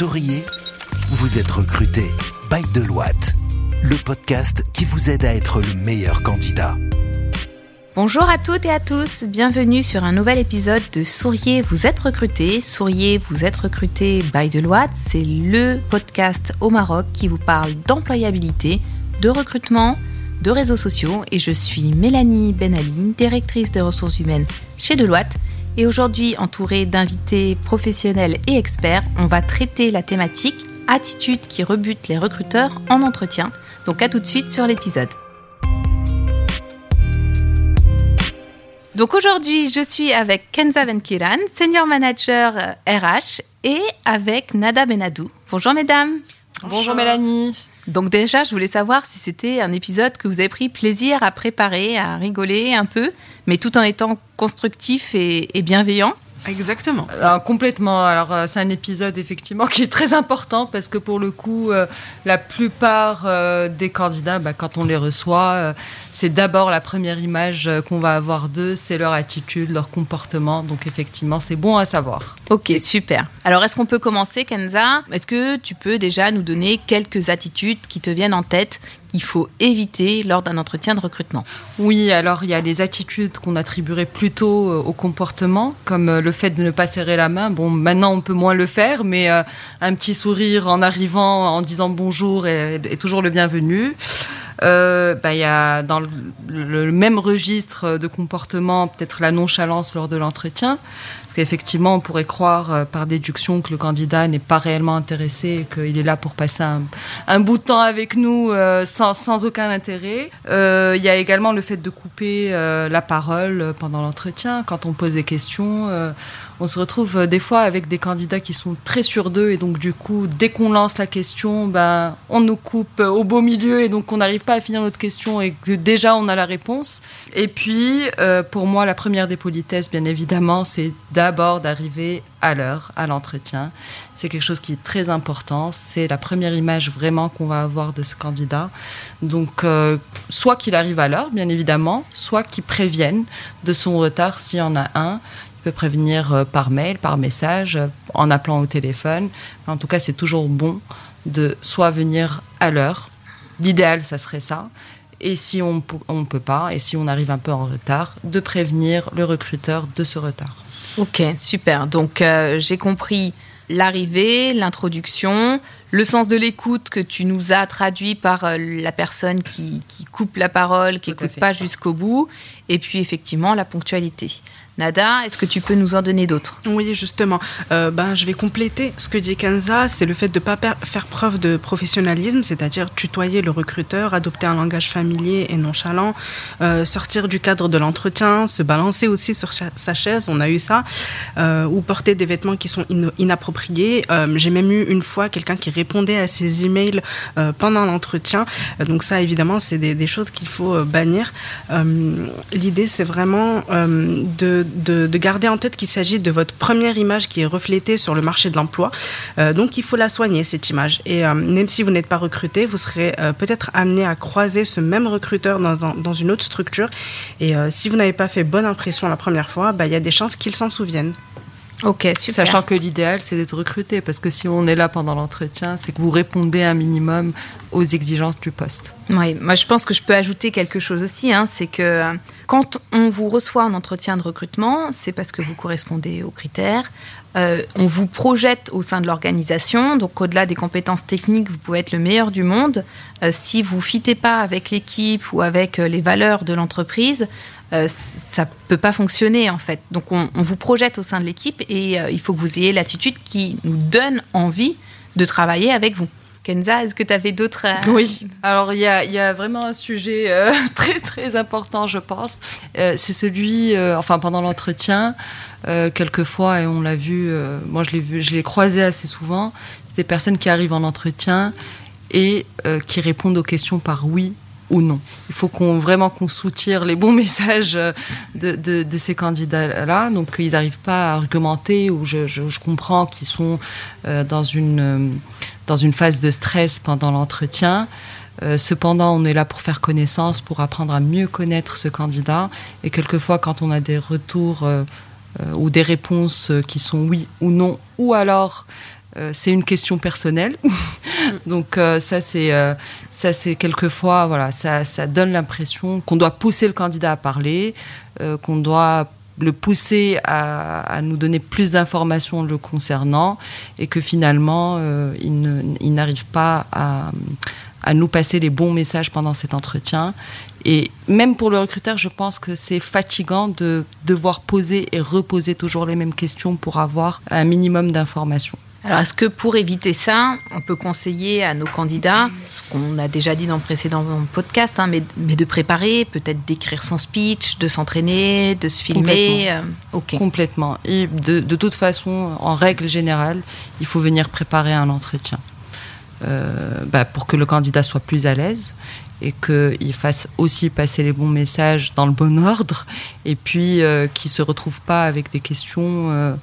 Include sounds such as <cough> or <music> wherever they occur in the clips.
Souriez, vous êtes recruté by Deloitte, le podcast qui vous aide à être le meilleur candidat. Bonjour à toutes et à tous, bienvenue sur un nouvel épisode de Souriez, vous êtes recruté. Souriez, vous êtes recruté by Deloitte, c'est le podcast au Maroc qui vous parle d'employabilité, de recrutement, de réseaux sociaux et je suis Mélanie Benaline, directrice des ressources humaines chez Deloitte et aujourd'hui, entourée d'invités professionnels et experts, on va traiter la thématique attitude qui rebute les recruteurs en entretien. Donc à tout de suite sur l'épisode. Donc aujourd'hui, je suis avec Kenza Venkiran, senior manager RH, et avec Nada Benadou. Bonjour mesdames. Bonjour Mélanie. Donc déjà, je voulais savoir si c'était un épisode que vous avez pris plaisir à préparer, à rigoler un peu, mais tout en étant constructif et, bienveillant. Exactement. complètement. Alors, euh, c'est un épisode effectivement qui est très important parce que pour le coup, euh, la plupart euh, des candidats, bah, quand on les reçoit, c'est d'abord la première image qu'on va avoir d'eux, c'est leur attitude, leur comportement. Donc, effectivement, c'est bon à savoir. Ok, super. Alors, est-ce qu'on peut commencer, Kenza? Est-ce que tu peux déjà nous donner quelques attitudes qui te viennent en tête il faut éviter lors d'un entretien de recrutement Oui, alors il y a les attitudes qu'on attribuerait plutôt euh, au comportement, comme euh, le fait de ne pas serrer la main. Bon, maintenant on peut moins le faire, mais euh, un petit sourire en arrivant, en disant bonjour est, toujours le bienvenu. Bah, il y a dans le même registre de comportement peut-être la nonchalance lors de l'entretien. Parce qu'effectivement, on pourrait croire euh, par déduction que le candidat n'est pas réellement intéressé et qu'il est là pour passer un, bout de temps avec nous euh, sans, aucun intérêt. Euh, il y a également le fait de couper la parole pendant l'entretien. Quand on pose des questions, on se retrouve des fois avec des candidats qui sont très sûrs d'eux et donc du coup, dès qu'on lance la question, ben, on nous coupe au beau milieu et donc on n'arrive pas à finir notre question et que déjà on a la réponse. Et puis, pour moi, la première des politesses, bien évidemment, c'est d'abord d'arriver à l'heure à l'entretien. C'est quelque chose qui est très important. C'est la première image vraiment qu'on va avoir de ce candidat. Donc, euh, soit qu'il arrive à l'heure, bien évidemment, soit qu'il prévienne de son retard s'il y en a un. Il peut prévenir euh, par mail, par message, euh, en appelant au téléphone. En tout cas, c'est toujours bon de soit venir à l'heure. L'idéal, ça serait ça et si on ne peut pas, et si on arrive un peu en retard, de prévenir le recruteur de ce retard. Ok, super. Donc euh, j'ai compris l'arrivée, l'introduction, le sens de l'écoute que tu nous as traduit par euh, la personne qui, coupe la parole, qui n'écoute pas jusqu'au bout, et puis effectivement la ponctualité. Nada, est-ce que tu peux nous en donner d'autres? Oui, justement. Euh, ben, je vais compléter ce que dit Kenza, c'est le fait de ne pas faire preuve de professionnalisme, c'est-à-dire tutoyer le recruteur, adopter un langage familier et nonchalant, euh, sortir du cadre de l'entretien, se balancer aussi sur sa chaise, on a eu ça, euh, ou porter des vêtements qui sont inappropriés. J'ai même eu une fois quelqu'un qui répondait à ses emails pendant l'entretien. donc ça, évidemment, c'est des, des, choses qu'il faut bannir. L'idée, c'est vraiment de de, garder en tête qu'il s'agit de votre première image qui est reflétée sur le marché de l'emploi. Euh, donc il faut la soigner, cette image. Et euh, même si vous n'êtes pas recruté, vous serez euh, peut-être amené à croiser ce même recruteur dans, une autre structure. Et si vous n'avez pas fait bonne impression la première fois, bah, il y a des chances qu'il s'en souvienne. Ok, super. Sachant que l'idéal, c'est d'être recruté, parce que si on est là pendant l'entretien, c'est que vous répondez un minimum aux exigences du poste. Oui, moi je pense que je peux ajouter quelque chose aussi, hein, c'est que quand on vous reçoit en entretien de recrutement, c'est parce que vous correspondez aux critères. Euh, on vous projette au sein de l'organisation, donc au-delà des compétences techniques, vous pouvez être le meilleur du monde. Euh, si vous ne fitez pas avec l'équipe ou avec euh, les valeurs de l'entreprise, ça ne peut pas fonctionner en fait. Donc on, on vous projette au sein de l'équipe et il faut que vous ayez l'attitude qui nous donne envie de travailler avec vous. Kenza, est-ce que tu avais d'autres... Euh, oui, alors il y a, vraiment un sujet euh, <laughs> très très important, je pense. Euh, c'est celui, enfin pendant l'entretien, quelquefois, et on l'a vu, moi je l'ai vu, je l'ai croisé assez souvent, c'est des personnes qui arrivent en entretien et qui répondent aux questions par oui ou non. Il faut qu'on vraiment qu'on soutire les bons <laughs> messages de, ces candidats-là. Donc ils n'arrivent pas à argumenter ou je, comprends qu'ils sont dans une dans une phase de stress pendant l'entretien. Euh, cependant, on est là pour faire connaissance, pour apprendre à mieux connaître ce candidat. Et quelquefois, quand on a des retours euh, euh, ou des réponses qui sont oui ou non, ou alors euh, c'est une question personnelle. <laughs> Donc euh, ça c'est euh, ça c'est quelquefois voilà ça, ça donne l'impression qu'on doit pousser le candidat à parler, qu'on doit le pousser à, à, nous donner plus d'informations le concernant et que finalement il n'arrive pas à, à nous passer les bons messages pendant cet entretien. Et même pour le recruteur, je pense que c'est fatigant de devoir poser et reposer toujours les mêmes questions pour avoir un minimum d'informations. Alors, est-ce que pour éviter ça, on peut conseiller à nos candidats, ce qu'on a déjà dit dans le précédent podcast, hein, mais, mais, de préparer, peut-être d'écrire son speech, de s'entraîner, de se filmer Complètement. Euh, okay. Complètement. Et de, de, toute façon, en règle générale, il faut venir préparer un entretien euh, bah, pour que le candidat soit plus à l'aise et qu'il fasse aussi passer les bons messages dans le bon ordre et puis euh, qu'il ne se retrouve pas avec des questions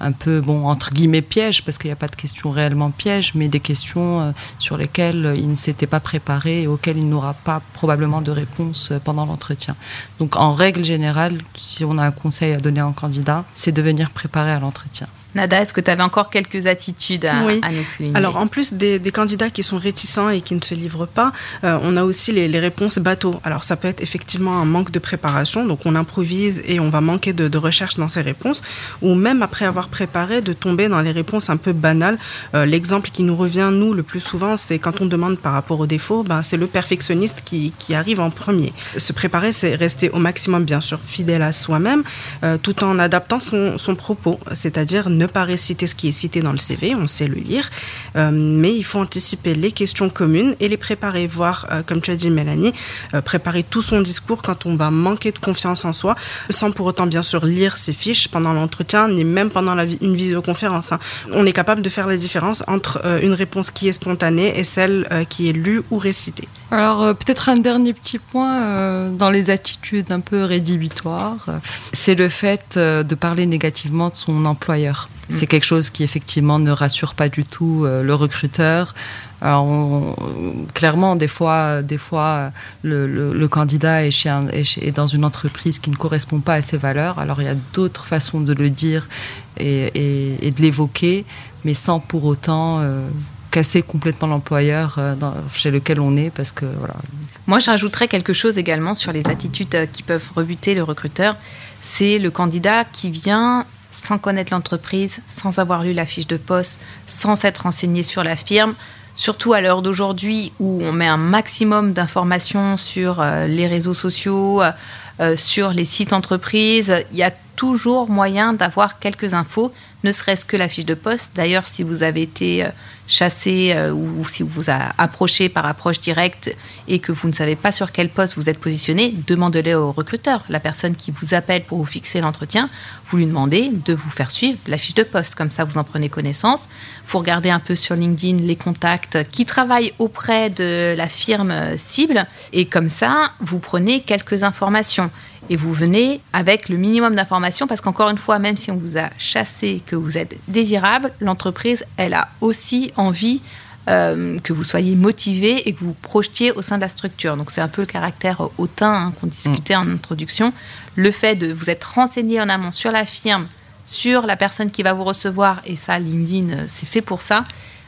un peu, bon, entre guillemets, pièges, parce qu'il n'y a pas de questions réellement pièges, mais des questions euh, sur lesquelles il ne s'était pas préparé et auxquelles il n'aura pas probablement de réponse euh, pendant l'entretien. Donc, en règle générale, si on a un conseil à donner à un candidat, c'est de venir préparer à l'entretien. Nada, est-ce que tu avais encore quelques attitudes à, oui. à, nous souligner? Alors, en plus des, des, candidats qui sont réticents et qui ne se livrent pas, euh, on a aussi les, les, réponses bateaux. Alors, ça peut être effectivement un manque de préparation, donc on improvise et on va manquer de, de recherche dans ces réponses, ou même après avoir préparé, de tomber dans les réponses un peu banales. Euh, L'exemple qui nous revient, nous, le plus souvent, c'est quand on demande par rapport aux défauts, ben, c'est le perfectionniste qui, qui, arrive en premier. Se préparer, c'est rester au maximum, bien sûr, fidèle à soi-même, euh, tout en adaptant son, son propos, c'est-à-dire ne pas réciter ce qui est cité dans le CV, on sait le lire, euh, mais il faut anticiper les questions communes et les préparer, voire, euh, comme tu as dit Mélanie, euh, préparer tout son discours quand on va manquer de confiance en soi, sans pour autant bien sûr lire ses fiches pendant l'entretien, ni même pendant une visioconférence. Hein. On est capable de faire la différence entre une réponse qui est spontanée et celle qui est lue ou récitée. Alors peut-être un dernier petit point dans les attitudes un peu rédhibitoires, c'est le fait de parler négativement de son employeur. C'est quelque chose qui effectivement ne rassure pas du tout euh, le recruteur. Alors, on, clairement, des fois, des fois, le, le, le candidat est, chez un, est, chez, est, dans une entreprise qui ne correspond pas à ses valeurs. Alors, il y a d'autres façons de le dire et, et, et de l'évoquer, mais sans pour autant euh, casser complètement l'employeur euh, chez lequel on est, parce que voilà. Moi, je rajouterais quelque chose également sur les attitudes qui peuvent rebuter le recruteur. C'est le candidat qui vient sans connaître l'entreprise, sans avoir lu la fiche de poste, sans s'être renseigné sur la firme, surtout à l'heure d'aujourd'hui où on met un maximum d'informations sur euh, les réseaux sociaux, euh, sur les sites entreprises, il y a toujours moyen d'avoir quelques infos, ne serait-ce que la fiche de poste. D'ailleurs, si vous avez été euh, chassé euh, ou si vous a approché par approche directe et que vous ne savez pas sur quel poste vous êtes positionné, demandez-le au recruteur. La personne qui vous appelle pour vous fixer l'entretien, vous lui demandez de vous faire suivre la fiche de poste. Comme ça, vous en prenez connaissance. Vous regardez un peu sur LinkedIn les contacts qui travaillent auprès de la firme cible et comme ça, vous prenez quelques informations et vous venez avec le minimum d'informations parce qu'encore une fois, même si on vous a chassé, que vous êtes désirable, l'entreprise, elle a aussi envie euh, que vous soyez motivé et que vous projetiez au sein de la structure. Donc c'est un peu le caractère hautain hein, qu'on discutait en introduction. Le fait de vous être renseigné en amont sur la firme, sur la personne qui va vous recevoir, et ça, LinkedIn, c'est fait pour ça,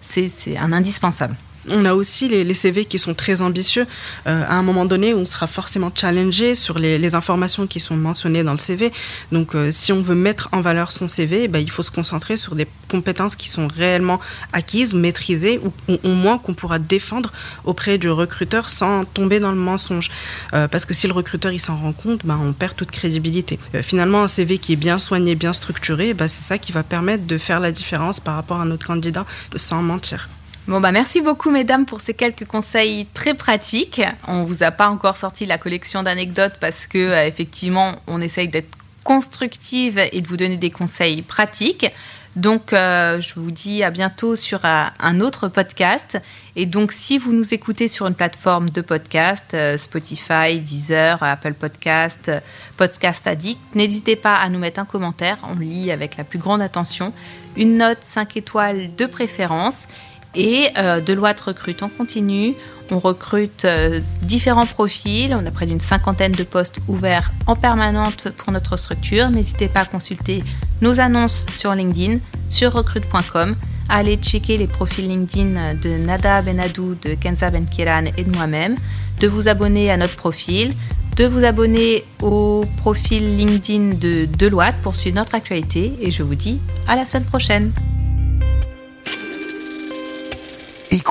c'est un indispensable. On a aussi les, CV qui sont très ambitieux. Euh, à un moment donné, on sera forcément challengé sur les, informations qui sont mentionnées dans le CV. Donc, euh, si on veut mettre en valeur son CV, ben, il faut se concentrer sur des compétences qui sont réellement acquises, maîtrisées, ou, ou au moins qu'on pourra défendre auprès du recruteur sans tomber dans le mensonge. Euh, parce que si le recruteur s'en rend compte, ben, on perd toute crédibilité. Finalement, un CV qui est bien soigné, bien structuré, ben, c'est ça qui va permettre de faire la différence par rapport à notre candidat sans mentir. Bon bah merci beaucoup mesdames pour ces quelques conseils très pratiques. On vous a pas encore sorti la collection d'anecdotes parce que euh, effectivement on essaye d'être constructive et de vous donner des conseils pratiques. Donc euh, je vous dis à bientôt sur euh, un autre podcast. Et donc si vous nous écoutez sur une plateforme de podcast, Spotify, Deezer, Apple Podcast, Podcast Addict, n'hésitez pas à nous mettre un commentaire. On lit avec la plus grande attention. Une note 5 étoiles de préférence. Et euh, Deloitte recrute en continu. On recrute euh, différents profils. On a près d'une cinquantaine de postes ouverts en permanente pour notre structure. N'hésitez pas à consulter nos annonces sur LinkedIn, sur recrute.com. Allez checker les profils LinkedIn de Nada Benadou, de Kenza Benkiran et de moi-même, de vous abonner à notre profil, de vous abonner au profil LinkedIn de Deloitte pour suivre notre actualité et je vous dis à la semaine prochaine.